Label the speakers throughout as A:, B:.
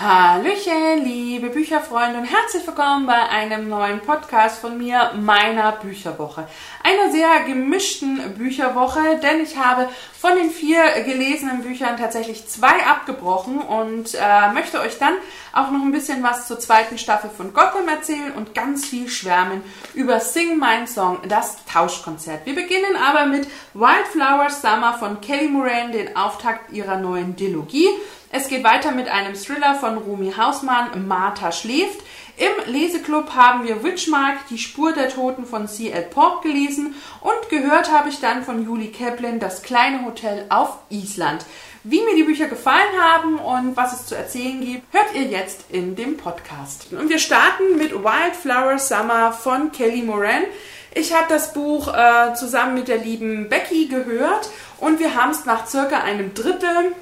A: Hallöchen, liebe Bücherfreunde und herzlich willkommen bei einem neuen Podcast von mir, meiner Bücherwoche. Einer sehr gemischten Bücherwoche, denn ich habe von den vier gelesenen Büchern tatsächlich zwei abgebrochen und äh, möchte euch dann auch noch ein bisschen was zur zweiten Staffel von Gotham erzählen und ganz viel schwärmen über Sing My Song, das Tauschkonzert. Wir beginnen aber mit Wildflower Summer von Kelly Moran, den Auftakt ihrer neuen Dilogie. Es geht weiter mit einem Thriller von Rumi Hausmann, Martha schläft. Im Leseklub haben wir Witchmark, die Spur der Toten von C.L. Pork gelesen und gehört habe ich dann von Julie Kaplan das kleine Hotel auf Island. Wie mir die Bücher gefallen haben und was es zu erzählen gibt, hört ihr jetzt in dem Podcast. Und wir starten mit Wildflower Summer von Kelly Moran. Ich habe das Buch äh, zusammen mit der lieben Becky gehört und wir haben es nach circa einem Drittel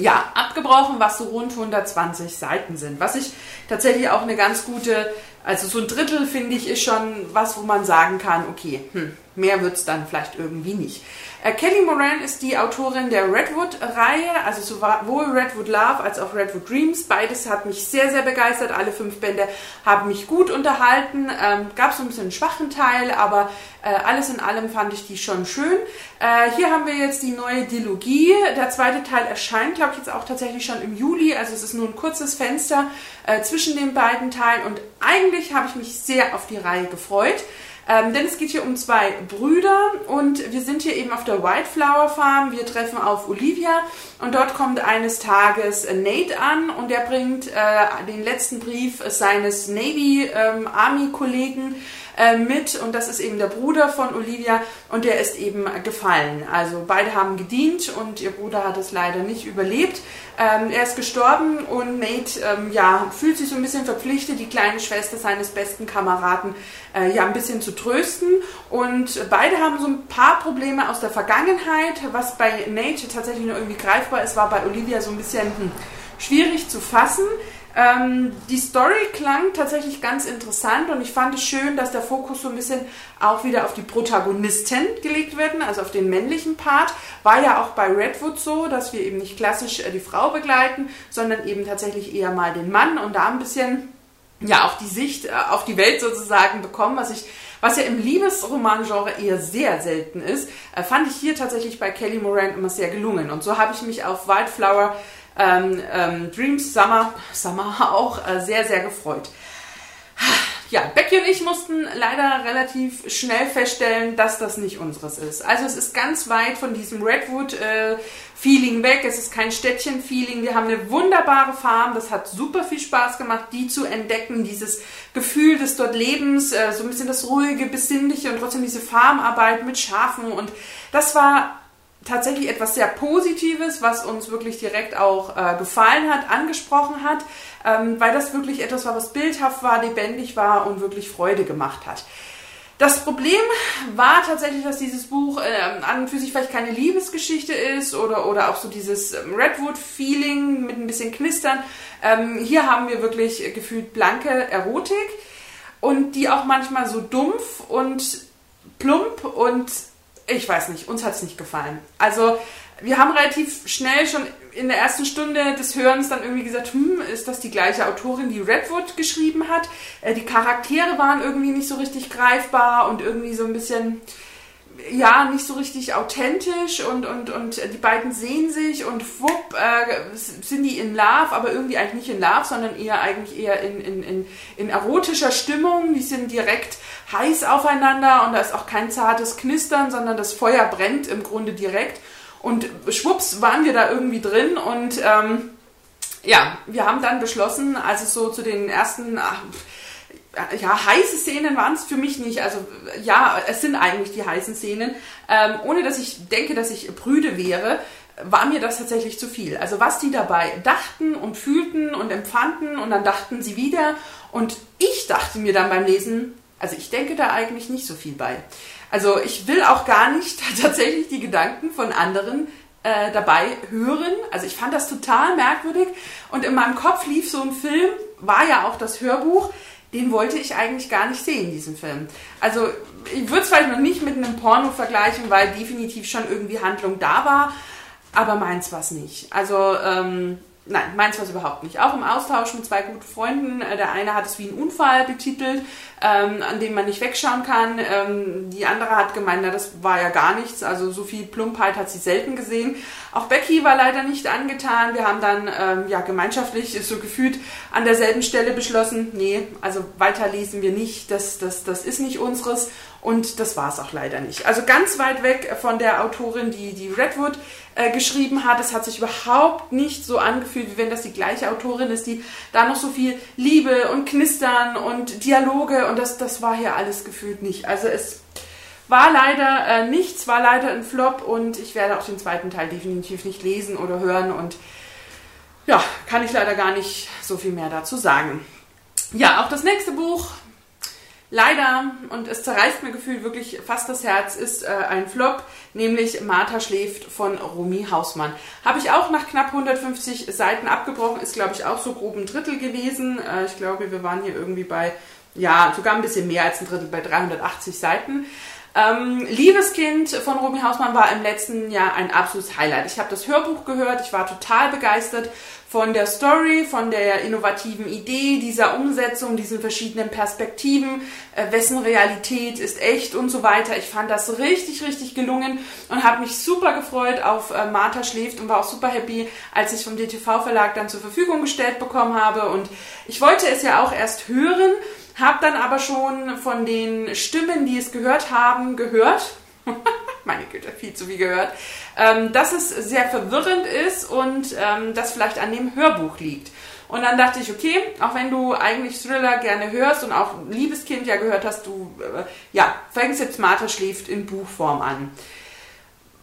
A: ja, abgebrochen, was so rund 120 Seiten sind. Was ich tatsächlich auch eine ganz gute, also so ein Drittel finde ich ist schon was, wo man sagen kann, okay, hm, mehr wird es dann vielleicht irgendwie nicht. Äh, Kelly Moran ist die Autorin der Redwood-Reihe, also sowohl Redwood Love als auch Redwood Dreams. Beides hat mich sehr, sehr begeistert. Alle fünf Bände haben mich gut unterhalten. Ähm, Gab so ein bisschen einen schwachen Teil, aber äh, alles in allem fand ich die schon schön. Äh, hier haben wir jetzt die neue Dilogie. Der zweite Teil erscheint, glaube ich, jetzt auch tatsächlich schon im Juli. Also es ist nur ein kurzes Fenster äh, zwischen den beiden Teilen und eigentlich habe ich mich sehr auf die Reihe gefreut. Ähm, denn es geht hier um zwei Brüder und wir sind hier eben auf der Wildflower Farm. Wir treffen auf Olivia und dort kommt eines Tages Nate an und der bringt äh, den letzten Brief seines Navy ähm, Army Kollegen äh, mit und das ist eben der Bruder von Olivia und der ist eben gefallen. Also beide haben gedient und ihr Bruder hat es leider nicht überlebt. Ähm, er ist gestorben und Nate ähm, ja, fühlt sich so ein bisschen verpflichtet, die kleine Schwester seines besten Kameraden äh, ja ein bisschen zu trösten. Und beide haben so ein paar Probleme aus der Vergangenheit. Was bei Nate tatsächlich nur irgendwie greifbar ist, war bei Olivia so ein bisschen hm, schwierig zu fassen. Ähm, die Story klang tatsächlich ganz interessant und ich fand es schön, dass der Fokus so ein bisschen auch wieder auf die Protagonisten gelegt wird, also auf den männlichen Part. War ja auch bei Redwood so, dass wir eben nicht klassisch äh, die Frau begleiten, sondern eben tatsächlich eher mal den Mann und da ein bisschen ja auch die Sicht äh, auf die Welt sozusagen bekommen, was ich was ja im Liebesroman-Genre eher sehr selten ist, äh, fand ich hier tatsächlich bei Kelly Moran immer sehr gelungen. Und so habe ich mich auf Wildflower ähm, ähm, Dreams Summer, Summer auch äh, sehr, sehr gefreut. Ja, Becky und ich mussten leider relativ schnell feststellen, dass das nicht unseres ist. Also es ist ganz weit von diesem Redwood-Feeling äh, weg. Es ist kein Städtchen-Feeling. Wir haben eine wunderbare Farm. Das hat super viel Spaß gemacht, die zu entdecken. Dieses Gefühl des dort Lebens, äh, so ein bisschen das ruhige, besinnliche und trotzdem diese Farmarbeit mit Schafen. Und das war tatsächlich etwas sehr Positives, was uns wirklich direkt auch äh, gefallen hat, angesprochen hat, ähm, weil das wirklich etwas war, was bildhaft war, lebendig war und wirklich Freude gemacht hat. Das Problem war tatsächlich, dass dieses Buch äh, an und für sich vielleicht keine Liebesgeschichte ist oder, oder auch so dieses ähm, Redwood-Feeling mit ein bisschen Knistern. Ähm, hier haben wir wirklich gefühlt blanke Erotik und die auch manchmal so dumpf und plump und ich weiß nicht, uns hat es nicht gefallen. Also wir haben relativ schnell schon in der ersten Stunde des Hörens dann irgendwie gesagt, hm, ist das die gleiche Autorin, die Redwood geschrieben hat? Äh, die Charaktere waren irgendwie nicht so richtig greifbar und irgendwie so ein bisschen, ja, nicht so richtig authentisch und, und, und die beiden sehen sich und wupp, äh, sind die in Love, aber irgendwie eigentlich nicht in Love, sondern eher eigentlich eher in, in, in, in erotischer Stimmung. Die sind direkt heiß aufeinander und da ist auch kein zartes Knistern, sondern das Feuer brennt im Grunde direkt. Und schwupps waren wir da irgendwie drin und ähm, ja, wir haben dann beschlossen, als es so zu den ersten, ach, ja, heiße Szenen waren es für mich nicht. Also ja, es sind eigentlich die heißen Szenen. Ähm, ohne dass ich denke, dass ich prüde wäre, war mir das tatsächlich zu viel. Also was die dabei dachten und fühlten und empfanden und dann dachten sie wieder. Und ich dachte mir dann beim Lesen, also ich denke da eigentlich nicht so viel bei. Also ich will auch gar nicht tatsächlich die Gedanken von anderen äh, dabei hören. Also ich fand das total merkwürdig. Und in meinem Kopf lief so ein Film, war ja auch das Hörbuch, den wollte ich eigentlich gar nicht sehen, diesen Film. Also ich würde es vielleicht noch nicht mit einem Porno vergleichen, weil definitiv schon irgendwie Handlung da war, aber meins war es nicht. Also ähm, Nein, meins war es überhaupt nicht. Auch im Austausch mit zwei guten Freunden. Äh, der eine hat es wie ein Unfall betitelt, ähm, an dem man nicht wegschauen kann. Ähm, die andere hat gemeint, na, das war ja gar nichts. Also so viel Plumpheit hat sie selten gesehen. Auch Becky war leider nicht angetan. Wir haben dann ähm, ja gemeinschaftlich so gefühlt an derselben Stelle beschlossen, nee, also weiter lesen wir nicht. Das, das, das ist nicht unseres. Und das war es auch leider nicht. Also ganz weit weg von der Autorin, die die Redwood äh, geschrieben hat. Es hat sich überhaupt nicht so angefühlt, wie wenn das die gleiche Autorin ist, die da noch so viel Liebe und Knistern und Dialoge und das, das war hier alles gefühlt nicht. Also es war leider äh, nichts, war leider ein Flop und ich werde auch den zweiten Teil definitiv nicht lesen oder hören und ja, kann ich leider gar nicht so viel mehr dazu sagen. Ja, auch das nächste Buch Leider, und es zerreißt mir gefühlt wirklich fast das Herz, ist äh, ein Flop, nämlich Martha schläft von Romy Hausmann. Habe ich auch nach knapp 150 Seiten abgebrochen, ist glaube ich auch so grob ein Drittel gewesen. Äh, ich glaube, wir waren hier irgendwie bei, ja, sogar ein bisschen mehr als ein Drittel, bei 380 Seiten. Ähm, Liebeskind von Romy Hausmann war im letzten Jahr ein absolutes Highlight. Ich habe das Hörbuch gehört, ich war total begeistert von der Story, von der innovativen Idee, dieser Umsetzung, diesen verschiedenen Perspektiven, äh, wessen Realität ist echt und so weiter. Ich fand das richtig, richtig gelungen und habe mich super gefreut auf äh, Martha schläft und war auch super happy, als ich vom DTV Verlag dann zur Verfügung gestellt bekommen habe. Und ich wollte es ja auch erst hören hab dann aber schon von den Stimmen, die es gehört haben, gehört. Meine Güte, viel zu viel gehört. Ähm, dass es sehr verwirrend ist und ähm, das vielleicht an dem Hörbuch liegt. Und dann dachte ich, okay, auch wenn du eigentlich Thriller gerne hörst und auch Liebeskind ja gehört hast, du äh, ja, fängst jetzt Martha schläft in Buchform an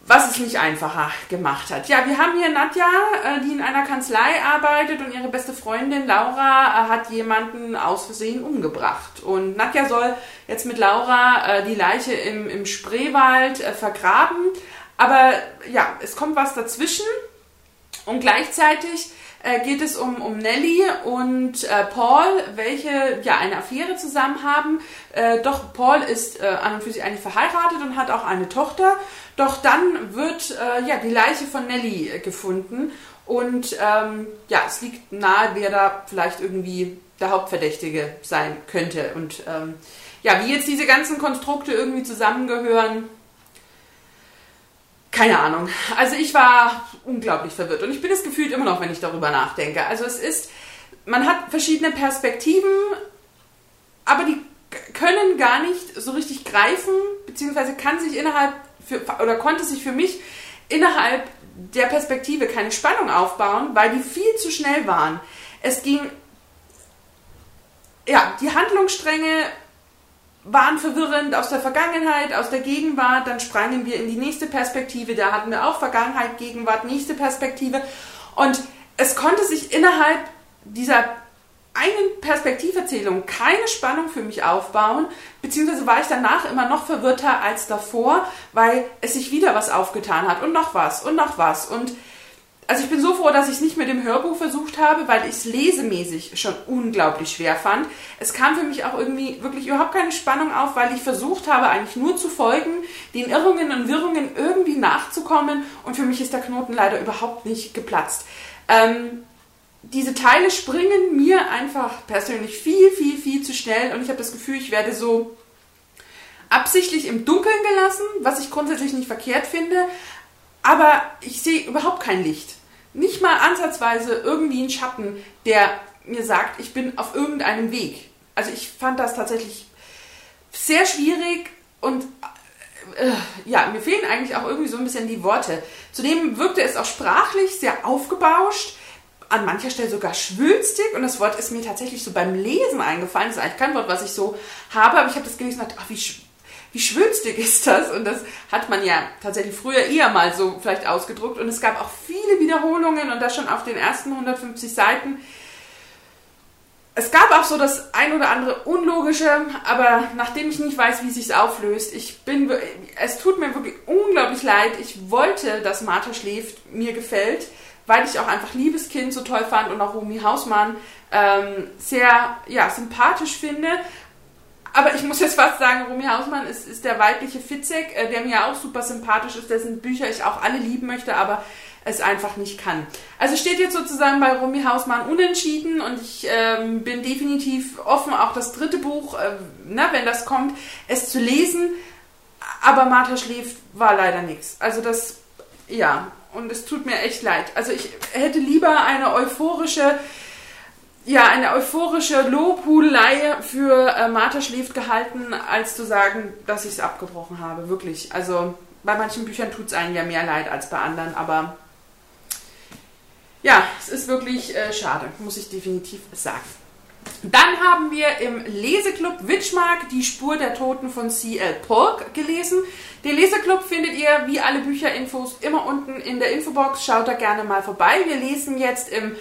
A: was es nicht einfacher gemacht hat. Ja, wir haben hier Nadja, äh, die in einer Kanzlei arbeitet und ihre beste Freundin Laura äh, hat jemanden aus Versehen umgebracht. Und Nadja soll jetzt mit Laura äh, die Leiche im, im Spreewald vergraben. Aber ja, es kommt was dazwischen und gleichzeitig geht es um, um Nelly und äh, Paul, welche ja eine Affäre zusammen haben. Äh, doch Paul ist äh, an und für sich eigentlich verheiratet und hat auch eine Tochter. Doch dann wird äh, ja, die Leiche von Nelly äh, gefunden und ähm, ja, es liegt nahe, wer da vielleicht irgendwie der Hauptverdächtige sein könnte. Und ähm, ja, wie jetzt diese ganzen Konstrukte irgendwie zusammengehören, keine Ahnung. Also ich war unglaublich verwirrt und ich bin es gefühlt immer noch, wenn ich darüber nachdenke. Also es ist, man hat verschiedene Perspektiven, aber die können gar nicht so richtig greifen, beziehungsweise kann sich innerhalb für, oder konnte sich für mich innerhalb der Perspektive keine Spannung aufbauen, weil die viel zu schnell waren. Es ging, ja, die Handlungsstränge waren verwirrend aus der Vergangenheit, aus der Gegenwart, dann sprangen wir in die nächste Perspektive, da hatten wir auch Vergangenheit, Gegenwart, nächste Perspektive. Und es konnte sich innerhalb dieser einen Perspektiverzählung keine Spannung für mich aufbauen, beziehungsweise war ich danach immer noch verwirrter als davor, weil es sich wieder was aufgetan hat und noch was und noch was. Und also ich bin so froh, dass ich es nicht mit dem Hörbuch versucht habe, weil ich es lesemäßig schon unglaublich schwer fand. Es kam für mich auch irgendwie wirklich überhaupt keine Spannung auf, weil ich versucht habe, eigentlich nur zu folgen, den Irrungen und Wirrungen irgendwie nachzukommen und für mich ist der Knoten leider überhaupt nicht geplatzt. Ähm, diese Teile springen mir einfach persönlich viel, viel, viel zu schnell und ich habe das Gefühl, ich werde so absichtlich im Dunkeln gelassen, was ich grundsätzlich nicht verkehrt finde, aber ich sehe überhaupt kein Licht. Nicht mal ansatzweise irgendwie ein Schatten, der mir sagt, ich bin auf irgendeinem Weg. Also ich fand das tatsächlich sehr schwierig und äh, ja, mir fehlen eigentlich auch irgendwie so ein bisschen die Worte. Zudem wirkte es auch sprachlich sehr aufgebauscht an mancher Stelle sogar schwülstig und das Wort ist mir tatsächlich so beim Lesen eingefallen. Das ist eigentlich kein Wort, was ich so habe, aber ich habe das gelesen und dachte, ach, wie, wie schwülstig ist das? Und das hat man ja tatsächlich früher eher mal so vielleicht ausgedruckt und es gab auch viele Wiederholungen und das schon auf den ersten 150 Seiten. Es gab auch so das ein oder andere Unlogische, aber nachdem ich nicht weiß, wie sich auflöst, ich bin, es tut mir wirklich unglaublich leid. Ich wollte, dass Martha schläft, mir gefällt weil ich auch einfach Liebeskind so toll fand und auch Romy Hausmann ähm, sehr ja, sympathisch finde. Aber ich muss jetzt fast sagen, Romy Hausmann ist, ist der weibliche Fitzek, äh, der mir auch super sympathisch ist, dessen Bücher ich auch alle lieben möchte, aber es einfach nicht kann. Also steht jetzt sozusagen bei Romy Hausmann unentschieden und ich ähm, bin definitiv offen, auch das dritte Buch, äh, na, wenn das kommt, es zu lesen. Aber Martha schläft war leider nichts. Also das, ja, und es tut mir echt leid. Also ich hätte lieber eine euphorische, ja, eine euphorische Lobhudelei für äh, Martha schläft gehalten, als zu sagen, dass ich es abgebrochen habe. Wirklich. Also bei manchen Büchern tut es einem ja mehr leid als bei anderen, aber ja, es ist wirklich äh, schade, muss ich definitiv sagen. Dann haben wir im Leseclub Witchmark die Spur der Toten von C.L. Polk gelesen. Den Leseclub findet ihr wie alle Bücherinfos immer unten in der Infobox. Schaut da gerne mal vorbei. Wir lesen jetzt im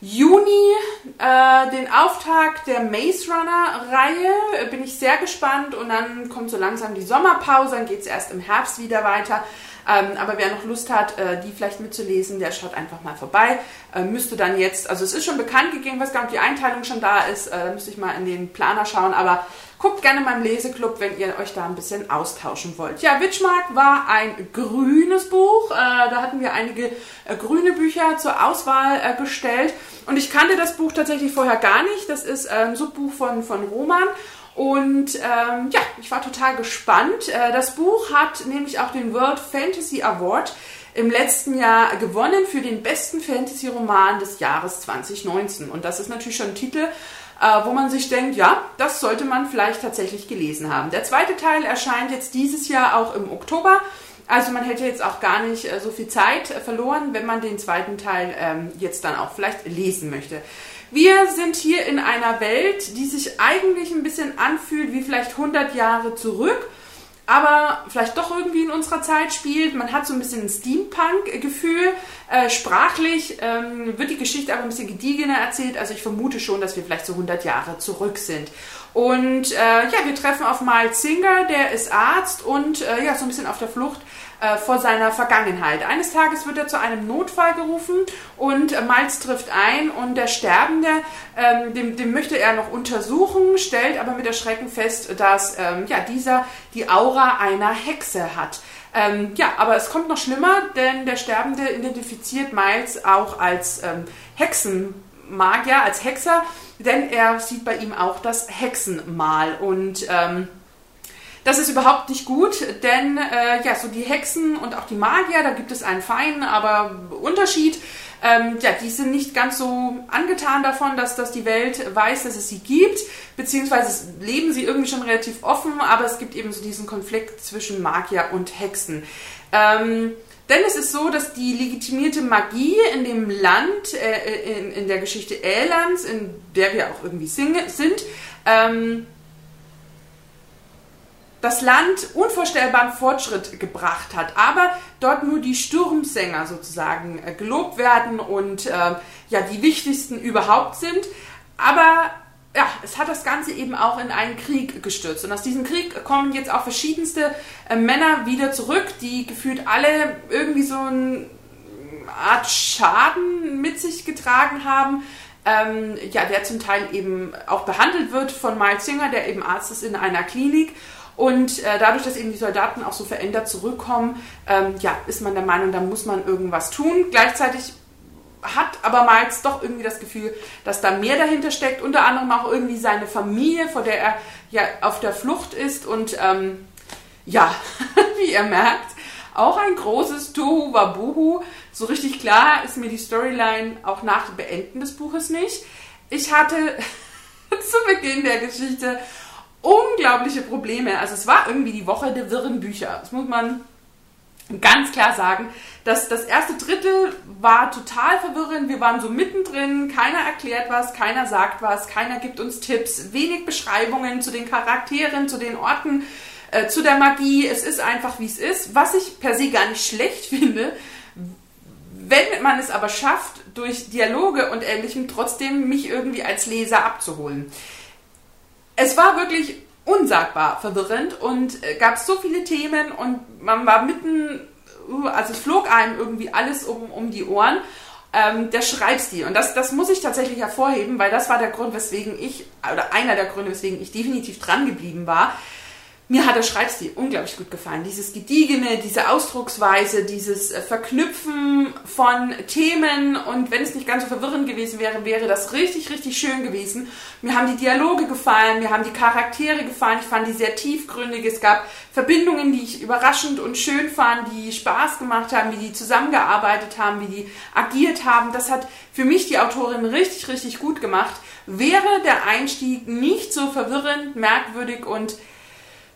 A: Juni äh, den Auftakt der Maze Runner Reihe. Bin ich sehr gespannt und dann kommt so langsam die Sommerpause. Dann geht es erst im Herbst wieder weiter. Ähm, aber wer noch Lust hat, äh, die vielleicht mitzulesen, der schaut einfach mal vorbei. Äh, müsste dann jetzt, also es ist schon bekannt gegeben, was gar nicht die Einteilung schon da ist. Äh, da müsste ich mal in den Planer schauen. Aber guckt gerne mal im Leseclub, wenn ihr euch da ein bisschen austauschen wollt. Ja, Witchmark war ein grünes Buch. Äh, da hatten wir einige äh, grüne Bücher zur Auswahl äh, gestellt. Und ich kannte das Buch tatsächlich vorher gar nicht. Das ist ein Subbuch von, von Roman. Und ähm, ja, ich war total gespannt. Äh, das Buch hat nämlich auch den World Fantasy Award im letzten Jahr gewonnen für den besten Fantasy-Roman des Jahres 2019. Und das ist natürlich schon ein Titel, äh, wo man sich denkt, ja, das sollte man vielleicht tatsächlich gelesen haben. Der zweite Teil erscheint jetzt dieses Jahr auch im Oktober. Also man hätte jetzt auch gar nicht äh, so viel Zeit verloren, wenn man den zweiten Teil ähm, jetzt dann auch vielleicht lesen möchte. Wir sind hier in einer Welt, die sich eigentlich ein bisschen anfühlt wie vielleicht 100 Jahre zurück, aber vielleicht doch irgendwie in unserer Zeit spielt. Man hat so ein bisschen ein Steampunk-Gefühl. Äh, sprachlich ähm, wird die Geschichte aber ein bisschen gediegener erzählt. Also ich vermute schon, dass wir vielleicht so 100 Jahre zurück sind. Und äh, ja, wir treffen auf Miles Singer, der ist Arzt und äh, ja, so ein bisschen auf der Flucht äh, vor seiner Vergangenheit. Eines Tages wird er zu einem Notfall gerufen und äh, Miles trifft ein und der Sterbende, ähm, dem, dem, möchte er noch untersuchen, stellt aber mit Erschrecken fest, dass ähm, ja, dieser die Aura einer Hexe hat. Ähm, ja, aber es kommt noch schlimmer, denn der Sterbende identifiziert Miles auch als ähm, Hexenmagier, als Hexer, denn er sieht bei ihm auch das Hexenmal und ähm, das ist überhaupt nicht gut, denn äh, ja, so die Hexen und auch die Magier, da gibt es einen feinen, aber Unterschied. Ähm, ja, die sind nicht ganz so angetan davon, dass, dass die Welt weiß, dass es sie gibt, beziehungsweise leben sie irgendwie schon relativ offen, aber es gibt eben so diesen Konflikt zwischen Magier und Hexen. Ähm, denn es ist so, dass die legitimierte Magie in dem Land, äh, in, in der Geschichte Älands, in der wir auch irgendwie sind, ähm, das Land unvorstellbaren Fortschritt gebracht hat, aber dort nur die Sturmsänger sozusagen äh, gelobt werden und äh, ja die wichtigsten überhaupt sind. Aber ja, es hat das Ganze eben auch in einen Krieg gestürzt. Und aus diesem Krieg kommen jetzt auch verschiedenste äh, Männer wieder zurück, die gefühlt alle irgendwie so eine Art Schaden mit sich getragen haben. Ähm, ja, der zum Teil eben auch behandelt wird von Miles Singer, der eben Arzt ist in einer Klinik. Und äh, dadurch, dass eben die Soldaten auch so verändert zurückkommen, ähm, ja, ist man der Meinung, da muss man irgendwas tun. Gleichzeitig hat aber Miles doch irgendwie das Gefühl, dass da mehr dahinter steckt. Unter anderem auch irgendwie seine Familie, vor der er ja auf der Flucht ist. Und ähm, ja, wie ihr merkt, auch ein großes Tohu Wabuhu. So richtig klar ist mir die Storyline auch nach dem Beenden des Buches nicht. Ich hatte zu Beginn der Geschichte unglaubliche Probleme. Also es war irgendwie die Woche der wirren Bücher. Das muss man ganz klar sagen. Das, das erste Drittel war total verwirrend. Wir waren so mittendrin. Keiner erklärt was, keiner sagt was, keiner gibt uns Tipps. Wenig Beschreibungen zu den Charakteren, zu den Orten, äh, zu der Magie. Es ist einfach, wie es ist. Was ich per se gar nicht schlecht finde. Wenn man es aber schafft, durch Dialoge und Ähnlichem trotzdem mich irgendwie als Leser abzuholen es war wirklich unsagbar verwirrend und äh, gab so viele Themen und man war mitten, uh, also es flog einem irgendwie alles um, um die Ohren. Ähm, der Schreibstil. Und das, das muss ich tatsächlich hervorheben, weil das war der Grund, weswegen ich, oder einer der Gründe, weswegen ich definitiv dran geblieben war. Mir hat der Schreibstil unglaublich gut gefallen. Dieses Gediegene, diese Ausdrucksweise, dieses äh, Verknüpfen von Themen und wenn es nicht ganz so verwirrend gewesen wäre, wäre das richtig, richtig schön gewesen. Mir haben die Dialoge gefallen, mir haben die Charaktere gefallen, ich fand die sehr tiefgründig. Es gab Verbindungen, die ich überraschend und schön fand, die Spaß gemacht haben, wie die zusammengearbeitet haben, wie die agiert haben. Das hat für mich die Autorin richtig, richtig gut gemacht. Wäre der Einstieg nicht so verwirrend, merkwürdig und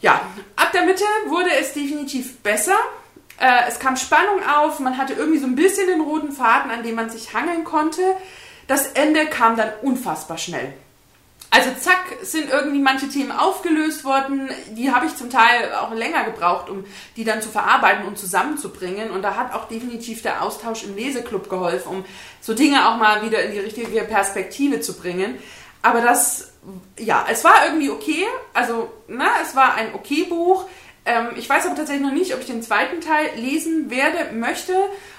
A: ja, ab der Mitte wurde es definitiv besser. Äh, es kam Spannung auf, man hatte irgendwie so ein bisschen den roten Faden, an dem man sich hangeln konnte. Das Ende kam dann unfassbar schnell. Also zack, sind irgendwie manche Themen aufgelöst worden. Die habe ich zum Teil auch länger gebraucht, um die dann zu verarbeiten und zusammenzubringen. Und da hat auch definitiv der Austausch im Leseklub geholfen, um so Dinge auch mal wieder in die richtige Perspektive zu bringen. Aber das ja, es war irgendwie okay. Also, na, es war ein okay Buch. Ähm, ich weiß aber tatsächlich noch nicht, ob ich den zweiten Teil lesen werde, möchte,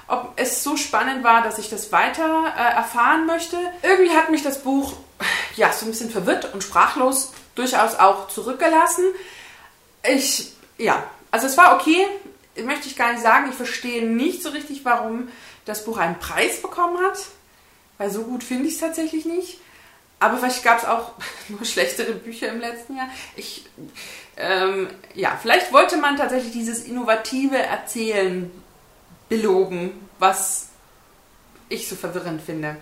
A: ob es so spannend war, dass ich das weiter äh, erfahren möchte. Irgendwie hat mich das Buch ja so ein bisschen verwirrt und sprachlos durchaus auch zurückgelassen. Ich, ja, also es war okay, möchte ich gar nicht sagen. Ich verstehe nicht so richtig, warum das Buch einen Preis bekommen hat, weil so gut finde ich es tatsächlich nicht. Aber vielleicht gab es auch nur schlechtere Bücher im letzten Jahr. Ich, ähm, ja, vielleicht wollte man tatsächlich dieses innovative Erzählen belogen, was ich so verwirrend finde.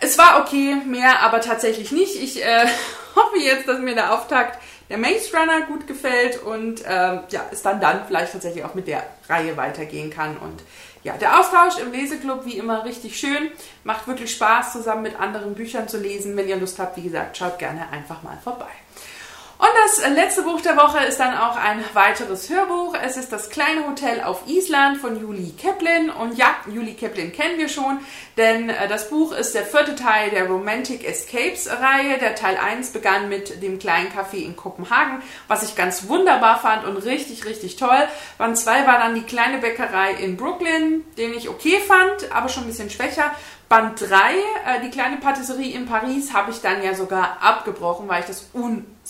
A: Es war okay, mehr aber tatsächlich nicht. Ich äh, hoffe jetzt, dass mir der Auftakt der Maze Runner gut gefällt und ähm, ja, es dann dann vielleicht tatsächlich auch mit der Reihe weitergehen kann und ja, der Austausch im Leseklub wie immer richtig schön. Macht wirklich Spaß, zusammen mit anderen Büchern zu lesen. Wenn ihr Lust habt, wie gesagt, schaut gerne einfach mal vorbei. Und das letzte Buch der Woche ist dann auch ein weiteres Hörbuch. Es ist das kleine Hotel auf Island von Julie Kaplan. Und ja, Julie Kaplan kennen wir schon, denn äh, das Buch ist der vierte Teil der Romantic Escapes Reihe. Der Teil 1 begann mit dem kleinen Café in Kopenhagen, was ich ganz wunderbar fand und richtig, richtig toll. Band 2 war dann die kleine Bäckerei in Brooklyn, den ich okay fand, aber schon ein bisschen schwächer. Band 3, äh, die kleine Patisserie in Paris, habe ich dann ja sogar abgebrochen, weil ich das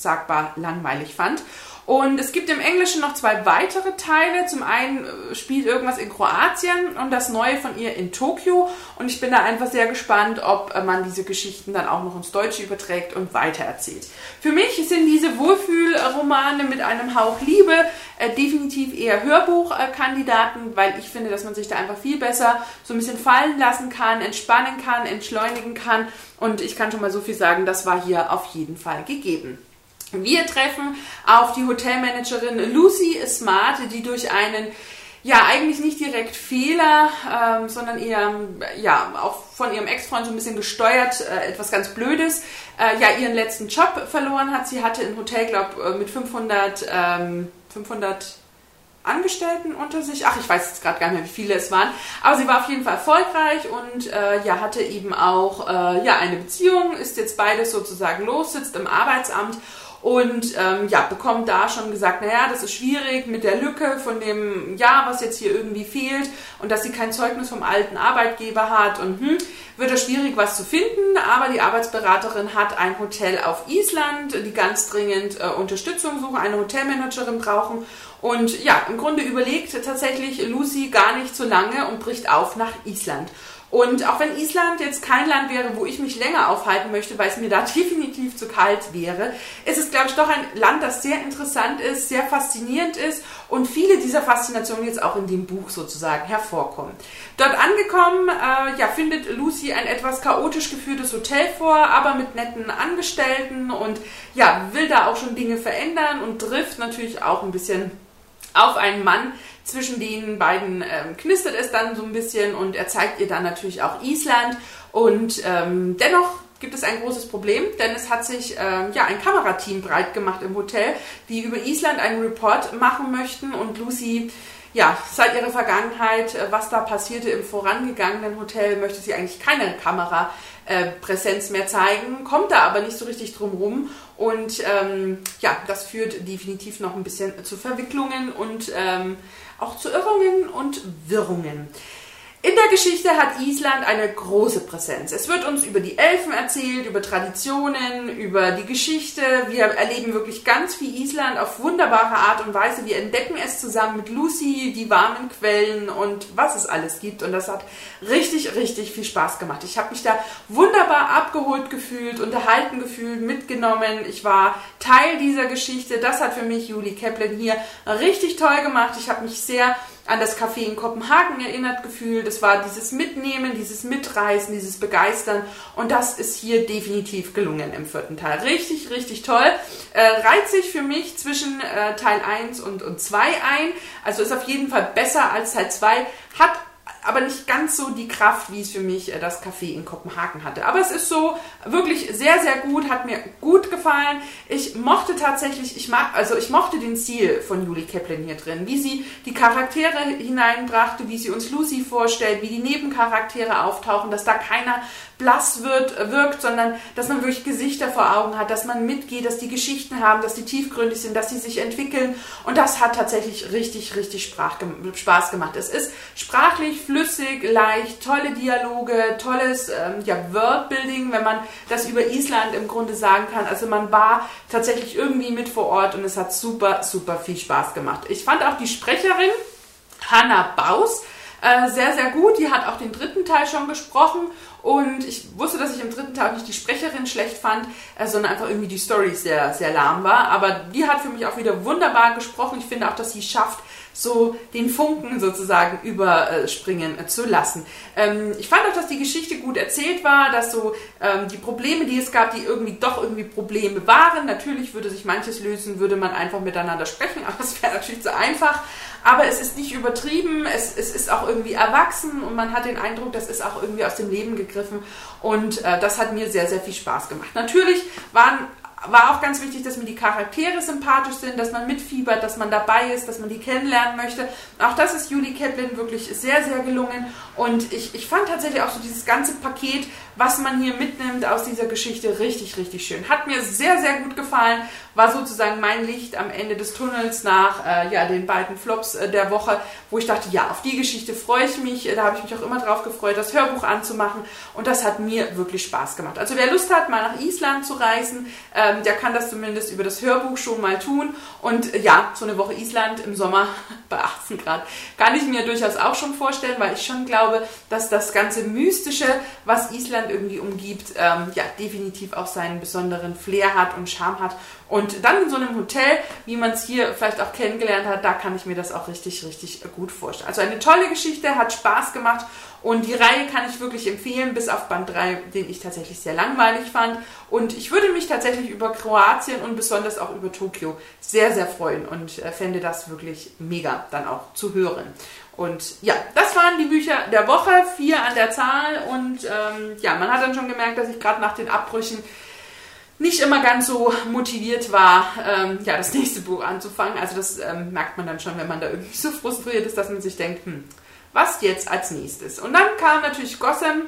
A: unsagbar langweilig fand. Und es gibt im Englischen noch zwei weitere Teile. Zum einen äh, spielt irgendwas in Kroatien und das neue von ihr in Tokio. Und ich bin da einfach sehr gespannt, ob äh, man diese Geschichten dann auch noch ins Deutsche überträgt und weitererzählt. Für mich sind diese Wohlfühlromane mit einem Hauch Liebe äh, definitiv eher Hörbuchkandidaten, weil ich finde, dass man sich da einfach viel besser so ein bisschen fallen lassen kann, entspannen kann, entschleunigen kann. Und ich kann schon mal so viel sagen, das war hier auf jeden Fall gegeben. Wir treffen auf die Hotelmanagerin Lucy Smart, die durch einen ja, eigentlich nicht direkt Fehler, ähm, sondern eher, ja, auch von ihrem Ex-Freund so ein bisschen gesteuert, äh, etwas ganz Blödes, äh, ja, ihren letzten Job verloren hat. Sie hatte ein Hotel, glaube mit 500, ähm, 500 Angestellten unter sich. Ach, ich weiß jetzt gerade gar nicht mehr, wie viele es waren. Aber sie war auf jeden Fall erfolgreich und äh, ja, hatte eben auch äh, ja, eine Beziehung, ist jetzt beides sozusagen los, sitzt im Arbeitsamt und ähm, ja, bekommt da schon gesagt, naja, das ist schwierig mit der Lücke von dem Jahr, was jetzt hier irgendwie fehlt und dass sie kein Zeugnis vom alten Arbeitgeber hat und hm, wird es schwierig, was zu finden, aber die Arbeitsberaterin hat ein Hotel auf Island, die ganz dringend äh, Unterstützung suchen, eine Hotelmanagerin brauchen und ja, im Grunde überlegt tatsächlich Lucy gar nicht so lange und bricht auf nach Island. Und auch wenn Island jetzt kein Land wäre, wo ich mich länger aufhalten möchte, weil es mir da definitiv zu kalt wäre, ist es, glaube ich, doch ein Land, das sehr interessant ist, sehr faszinierend ist und viele dieser Faszinationen jetzt auch in dem Buch sozusagen hervorkommen. Dort angekommen, äh, ja, findet Lucy ein etwas chaotisch geführtes Hotel vor, aber mit netten Angestellten und ja, will da auch schon Dinge verändern und trifft natürlich auch ein bisschen auf einen Mann, zwischen den beiden ähm, knistert es dann so ein bisschen und er zeigt ihr dann natürlich auch Island. Und ähm, dennoch gibt es ein großes Problem, denn es hat sich ähm, ja ein Kamerateam breit gemacht im Hotel, die über Island einen Report machen möchten und Lucy ja, seit ihrer Vergangenheit, äh, was da passierte im vorangegangenen Hotel, möchte sie eigentlich keine Kamerapräsenz mehr zeigen, kommt da aber nicht so richtig drum rum. Und ähm, ja, das führt definitiv noch ein bisschen zu Verwicklungen und ähm, auch zu Irrungen und Wirrungen. In der Geschichte hat Island eine große Präsenz. Es wird uns über die Elfen erzählt, über Traditionen, über die Geschichte. Wir erleben wirklich ganz viel Island auf wunderbare Art und Weise. Wir entdecken es zusammen mit Lucy, die warmen Quellen und was es alles gibt. Und das hat richtig, richtig viel Spaß gemacht. Ich habe mich da wunderbar abgeholt gefühlt, unterhalten gefühlt, mitgenommen. Ich war Teil dieser Geschichte. Das hat für mich Julie Kaplan hier richtig toll gemacht. Ich habe mich sehr an das Café in Kopenhagen erinnert gefühlt. Es war dieses Mitnehmen, dieses Mitreißen, dieses Begeistern und das ist hier definitiv gelungen im vierten Teil. Richtig, richtig toll. Äh, reiht sich für mich zwischen äh, Teil 1 und, und 2 ein. Also ist auf jeden Fall besser als Teil 2. Hat aber nicht ganz so die Kraft, wie es für mich äh, das Café in Kopenhagen hatte. Aber es ist so wirklich sehr, sehr gut, hat mir gut gefallen. Ich mochte tatsächlich, ich mag, also ich mochte den Stil von Julie Kaplan hier drin, wie sie die Charaktere hineinbrachte, wie sie uns Lucy vorstellt, wie die Nebencharaktere auftauchen, dass da keiner blass wird, wirkt, sondern dass man wirklich Gesichter vor Augen hat, dass man mitgeht, dass die Geschichten haben, dass die tiefgründig sind, dass sie sich entwickeln. Und das hat tatsächlich richtig, richtig Spaß gemacht. Es ist sprachlich flüssig, leicht, tolle Dialoge, tolles ähm, ja, Worldbuilding, wenn man das über Island im Grunde sagen kann. Also man war tatsächlich irgendwie mit vor Ort und es hat super, super viel Spaß gemacht. Ich fand auch die Sprecherin, Hannah Baus, äh, sehr, sehr gut. Die hat auch den dritten Teil schon gesprochen und ich wusste, dass ich im dritten Teil nicht die Sprecherin schlecht fand, äh, sondern einfach irgendwie die Story sehr, sehr lahm war. Aber die hat für mich auch wieder wunderbar gesprochen. Ich finde auch, dass sie schafft, so den Funken sozusagen überspringen äh, zu lassen. Ähm, ich fand auch, dass die Geschichte gut erzählt war, dass so ähm, die Probleme, die es gab, die irgendwie doch irgendwie Probleme waren. Natürlich würde sich manches lösen, würde man einfach miteinander sprechen, aber es wäre natürlich zu einfach. Aber es ist nicht übertrieben, es, es ist auch irgendwie erwachsen und man hat den Eindruck, das ist auch irgendwie aus dem Leben gegriffen. Und äh, das hat mir sehr, sehr viel Spaß gemacht. Natürlich waren war auch ganz wichtig, dass mir die Charaktere sympathisch sind, dass man mitfiebert, dass man dabei ist, dass man die kennenlernen möchte. Auch das ist Julie Kaplan wirklich sehr, sehr gelungen. Und ich, ich fand tatsächlich auch so dieses ganze Paket, was man hier mitnimmt aus dieser Geschichte, richtig, richtig schön. Hat mir sehr, sehr gut gefallen. War sozusagen mein Licht am Ende des Tunnels nach äh, ja, den beiden Flops äh, der Woche, wo ich dachte, ja, auf die Geschichte freue ich mich. Da habe ich mich auch immer drauf gefreut, das Hörbuch anzumachen. Und das hat mir wirklich Spaß gemacht. Also wer Lust hat, mal nach Island zu reisen, ähm, der kann das zumindest über das Hörbuch schon mal tun. Und äh, ja, so eine Woche Island im Sommer bei 18 Grad kann ich mir durchaus auch schon vorstellen, weil ich schon glaube, dass das ganze Mystische, was Island irgendwie umgibt, ähm, ja, definitiv auch seinen besonderen Flair hat und Charme hat. Und dann in so einem Hotel, wie man es hier vielleicht auch kennengelernt hat, da kann ich mir das auch richtig, richtig gut vorstellen. Also eine tolle Geschichte, hat Spaß gemacht und die Reihe kann ich wirklich empfehlen, bis auf Band 3, den ich tatsächlich sehr langweilig fand. Und ich würde mich tatsächlich über Kroatien und besonders auch über Tokio sehr, sehr freuen und äh, fände das wirklich mega dann auch zu hören. Und ja, das waren die Bücher der Woche, vier an der Zahl. Und ähm, ja, man hat dann schon gemerkt, dass ich gerade nach den Abbrüchen nicht immer ganz so motiviert war, ähm, ja, das nächste Buch anzufangen. Also das ähm, merkt man dann schon, wenn man da irgendwie so frustriert ist, dass man sich denkt, hm, was jetzt als nächstes? Und dann kam natürlich Gotham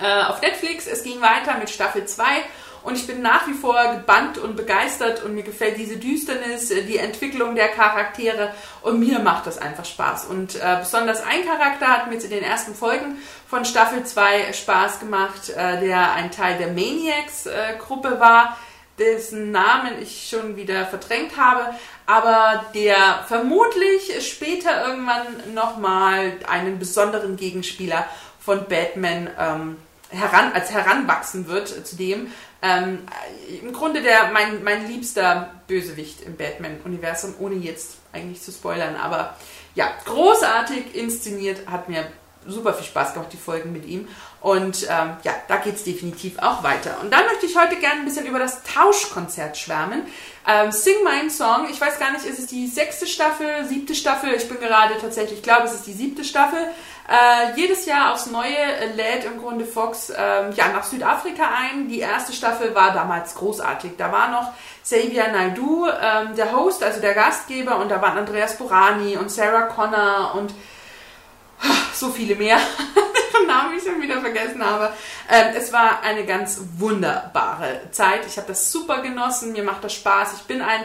A: äh, auf Netflix. Es ging weiter mit Staffel 2 und ich bin nach wie vor gebannt und begeistert und mir gefällt diese Düsternis, äh, die Entwicklung der Charaktere und mir macht das einfach Spaß. Und äh, besonders ein Charakter hat mir jetzt in den ersten Folgen von Staffel 2 Spaß gemacht, äh, der ein Teil der Maniacs-Gruppe äh, war dessen Namen ich schon wieder verdrängt habe, aber der vermutlich später irgendwann nochmal einen besonderen Gegenspieler von Batman ähm, heran, als heranwachsen wird zu dem. Ähm, Im Grunde der mein, mein liebster Bösewicht im Batman-Universum, ohne jetzt eigentlich zu spoilern, aber ja, großartig inszeniert, hat mir super viel Spaß gemacht, die Folgen mit ihm. Und ähm, ja, da geht es definitiv auch weiter. Und dann möchte ich heute gerne ein bisschen über das Tauschkonzert schwärmen. Ähm, Sing My Song, ich weiß gar nicht, ist es die sechste Staffel, siebte Staffel? Ich bin gerade tatsächlich, ich glaube, es ist die siebte Staffel. Äh, jedes Jahr aufs Neue lädt im Grunde Fox ähm, ja, nach Südafrika ein. Die erste Staffel war damals großartig. Da war noch Xavier Naidu ähm, der Host, also der Gastgeber, und da waren Andreas Burani und Sarah Connor und so viele mehr, Namen ich schon wieder vergessen habe. Ähm, es war eine ganz wunderbare Zeit. Ich habe das super genossen, mir macht das Spaß. Ich bin ein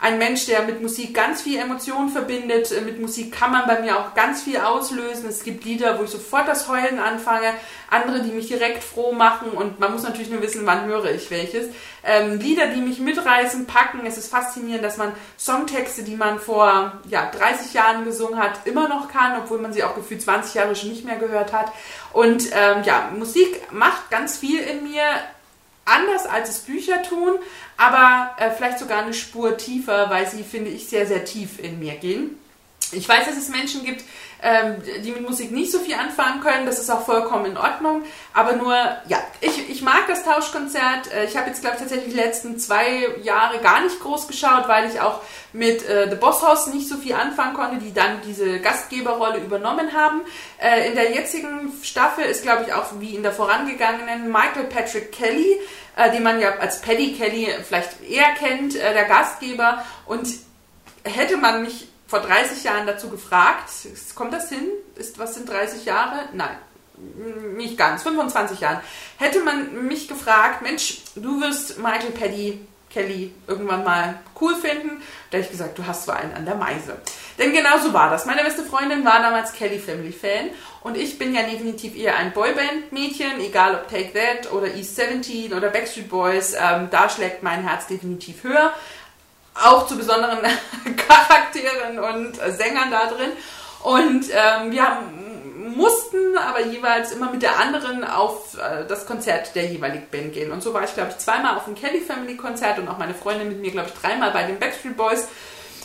A: ein Mensch, der mit Musik ganz viel Emotionen verbindet. Äh, mit Musik kann man bei mir auch ganz viel auslösen. Es gibt Lieder, wo ich sofort das Heulen anfange, andere, die mich direkt froh machen und man muss natürlich nur wissen, wann höre ich welches. Ähm, Lieder, die mich mitreißen, packen. Es ist faszinierend, dass man Songtexte, die man vor ja, 30 Jahren gesungen hat, immer noch kann, obwohl man sie auch gefühlt 20 Jahre schon nicht mehr gehört hat. Und ähm, ja, Musik macht ganz viel in mir anders als es Bücher tun, aber äh, vielleicht sogar eine Spur tiefer, weil sie, finde ich, sehr, sehr tief in mir gehen. Ich weiß, dass es Menschen gibt, ähm, die mit Musik nicht so viel anfangen können. Das ist auch vollkommen in Ordnung. Aber nur, ja, ich, ich mag das Tauschkonzert. Äh, ich habe jetzt, glaube ich, tatsächlich die letzten zwei Jahre gar nicht groß geschaut, weil ich auch mit äh, The Boss House nicht so viel anfangen konnte, die dann diese Gastgeberrolle übernommen haben. Äh, in der jetzigen Staffel ist, glaube ich, auch wie in der vorangegangenen Michael Patrick Kelly, äh, den man ja als Paddy Kelly vielleicht eher kennt, äh, der Gastgeber. Und hätte man mich vor 30 Jahren dazu gefragt, kommt das hin? Ist, was sind 30 Jahre? Nein, nicht ganz, 25 Jahren. Hätte man mich gefragt, Mensch, du wirst Michael Paddy Kelly irgendwann mal cool finden, da hätte ich gesagt, du hast zwar einen an der Meise. Denn genau so war das. Meine beste Freundin war damals Kelly Family Fan und ich bin ja definitiv eher ein Boyband-Mädchen, egal ob Take That oder East 17 oder Backstreet Boys, ähm, da schlägt mein Herz definitiv höher auch zu besonderen Charakteren und Sängern da drin. Und ähm, wir mussten aber jeweils immer mit der anderen auf äh, das Konzert der jeweiligen Band gehen. Und so war ich, glaube ich, zweimal auf dem Kelly Family Konzert und auch meine Freundin mit mir, glaube ich, dreimal bei den Backstreet Boys.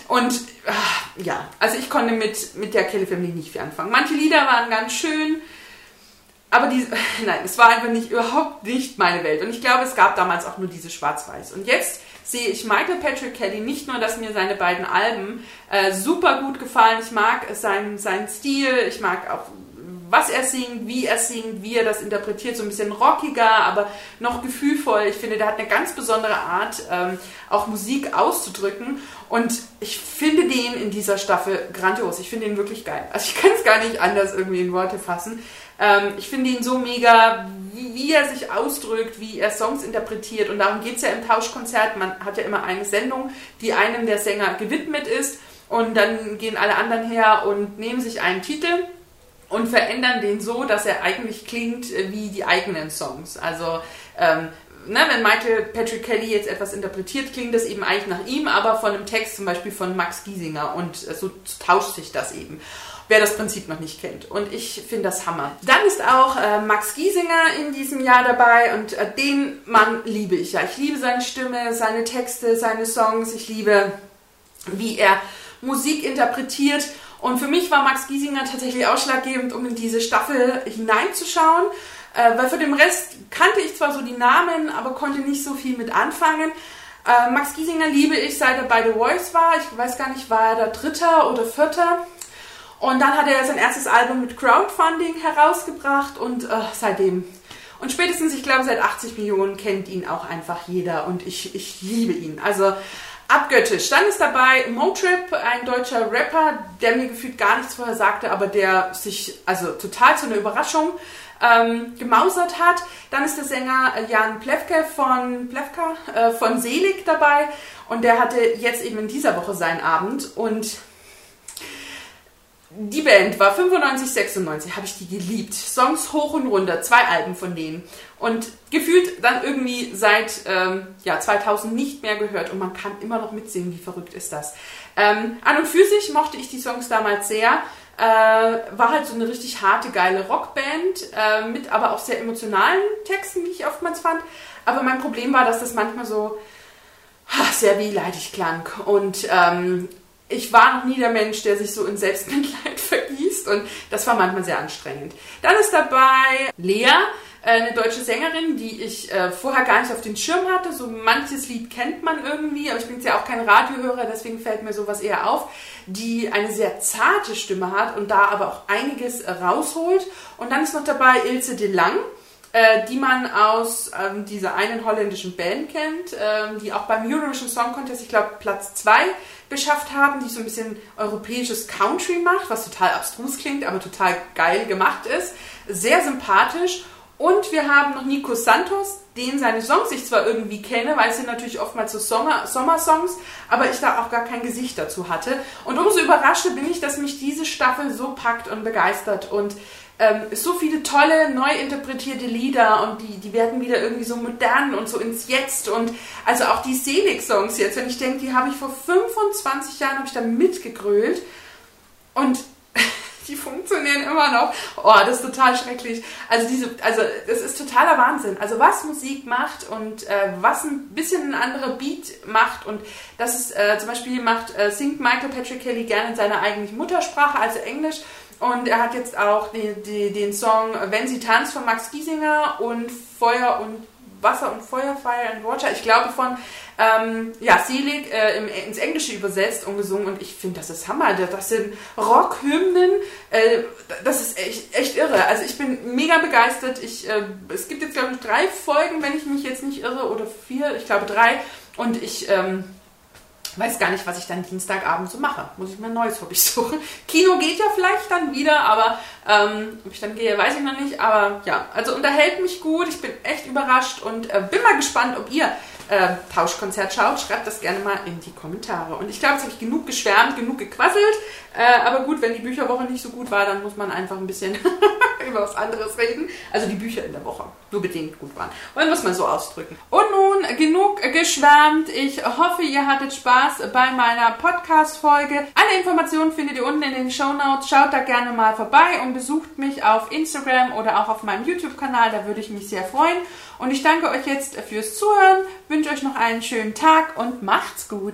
A: Und äh, ja, also ich konnte mit, mit der Kelly Family nicht viel anfangen. Manche Lieder waren ganz schön, aber die, nein, es war einfach nicht, überhaupt nicht meine Welt. Und ich glaube, es gab damals auch nur diese Schwarz-Weiß. Und jetzt sehe ich Michael Patrick Kelly nicht nur, dass mir seine beiden Alben äh, super gut gefallen, ich mag seinen, seinen Stil, ich mag auch was er singt, wie er singt, wie er das interpretiert, so ein bisschen rockiger, aber noch gefühlvoll. Ich finde, der hat eine ganz besondere Art, ähm, auch Musik auszudrücken. Und ich finde den in dieser Staffel grandios. Ich finde ihn wirklich geil. Also ich kann es gar nicht anders irgendwie in Worte fassen. Ähm, ich finde ihn so mega, wie, wie, er sich ausdrückt, wie er Songs interpretiert. Und darum geht es ja im Tauschkonzert. Man hat ja immer eine Sendung, die einem der Sänger gewidmet ist. Und dann gehen alle anderen her und nehmen sich einen Titel und verändern den so, dass er eigentlich klingt äh, wie die eigenen Songs. Also ähm, ne, wenn Michael Patrick Kelly jetzt etwas interpretiert, klingt das eben eigentlich nach ihm, aber von einem Text zum Beispiel von Max Giesinger und äh, so tauscht sich das eben. Wer das Prinzip noch nicht kennt. Und ich finde das Hammer. Dann ist auch äh, Max Giesinger in diesem Jahr dabei und äh, den Mann liebe ich ja. Ich liebe seine Stimme, seine Texte, seine Songs. Ich liebe, wie er Musik interpretiert und für mich war Max Giesinger tatsächlich ausschlaggebend, um in diese Staffel hineinzuschauen, äh, weil für den Rest kannte ich zwar so die Namen, aber konnte nicht so viel mit anfangen. Äh, Max Giesinger liebe ich, seit er bei The Voice war. Ich weiß gar nicht, war er da Dritter oder Vierter? Und dann hat er sein erstes Album mit Crowdfunding herausgebracht und äh, seitdem. Und spätestens, ich glaube, seit 80 Millionen kennt ihn auch einfach jeder und ich, ich liebe ihn. Also abgöttisch. Dann ist dabei Motrip, ein deutscher Rapper, der mir gefühlt gar nichts vorher sagte, aber der sich also total zu einer Überraschung ähm, gemausert hat. Dann ist der Sänger Jan Plewke von Plewka äh, von Selig dabei und der hatte jetzt eben in dieser Woche seinen Abend und die Band war 95, 96, habe ich die geliebt. Songs hoch und runter, zwei Alben von denen. Und gefühlt dann irgendwie seit ähm, ja, 2000 nicht mehr gehört und man kann immer noch mitsingen, wie verrückt ist das. Ähm, an und für sich mochte ich die Songs damals sehr. Äh, war halt so eine richtig harte, geile Rockband äh, mit aber auch sehr emotionalen Texten, wie ich oftmals fand. Aber mein Problem war, dass das manchmal so ach, sehr wehleidig klang. Und ähm, ich war noch nie der Mensch, der sich so in Selbstmitleid vergießt und das war manchmal sehr anstrengend. Dann ist dabei Lea, äh, eine deutsche Sängerin, die ich äh, vorher gar nicht auf den Schirm hatte. So manches Lied kennt man irgendwie, aber ich bin jetzt ja auch kein Radiohörer, deswegen fällt mir sowas eher auf, die eine sehr zarte Stimme hat und da aber auch einiges rausholt. Und dann ist noch dabei Ilse de Lang äh, die man aus ähm, dieser einen holländischen Band kennt, ähm, die auch beim Eurovision Song Contest, ich glaube, Platz 2 beschafft haben, die so ein bisschen europäisches Country macht, was total abstrus klingt, aber total geil gemacht ist. Sehr sympathisch Und wir haben noch Nico Santos, den seine Songs ich zwar irgendwie kenne, weil es sind natürlich oftmals so Sommer, Sommersongs, aber ich da auch gar kein Gesicht dazu hatte. Und umso überraschter bin ich, dass mich diese Staffel so packt und begeistert und ähm, so viele tolle, neu interpretierte Lieder und die, die werden wieder irgendwie so modern und so ins Jetzt und also auch die Selig-Songs jetzt, wenn ich denke, die habe ich vor 25 Jahren, habe ich da mitgegrölt und die funktionieren immer noch. Oh, das ist total schrecklich. Also diese, also das ist totaler Wahnsinn. Also was Musik macht und äh, was ein bisschen ein anderer Beat macht und das ist äh, zum Beispiel macht äh, singt Michael Patrick Kelly gerne in seiner eigentlichen Muttersprache, also Englisch. Und er hat jetzt auch die, die, den Song Wenn sie tanzt von Max Giesinger und Feuer und Wasser und Feuer, Fire and Water, ich glaube von ähm, ja, Selig äh, im, ins Englische übersetzt und gesungen und ich finde, das ist Hammer. Das sind Rockhymnen, äh, das ist echt, echt irre. Also ich bin mega begeistert. Ich, äh, es gibt jetzt, glaube ich, drei Folgen, wenn ich mich jetzt nicht irre, oder vier, ich glaube drei. Und ich ähm, weiß gar nicht, was ich dann Dienstagabend so mache. Muss ich mir ein neues Hobby suchen. Kino geht ja vielleicht dann wieder, aber ähm, ob ich dann gehe, weiß ich noch nicht. Aber ja, also unterhält mich gut. Ich bin echt überrascht und äh, bin mal gespannt, ob ihr äh, Tauschkonzert schaut. Schreibt das gerne mal in die Kommentare. Und ich glaube, jetzt habe ich genug geschwärmt, genug gequasselt. Äh, aber gut, wenn die Bücherwoche nicht so gut war, dann muss man einfach ein bisschen über was anderes reden. Also die Bücher in der Woche nur bedingt gut waren. Und muss man so ausdrücken. Und nun genug geschwärmt. Ich hoffe, ihr hattet Spaß bei meiner Podcast-Folge. Alle Informationen findet ihr unten in den Show Notes. Schaut da gerne mal vorbei und besucht mich auf Instagram oder auch auf meinem YouTube-Kanal. Da würde ich mich sehr freuen. Und ich danke euch jetzt fürs Zuhören, wünsche euch noch einen schönen Tag und macht's gut.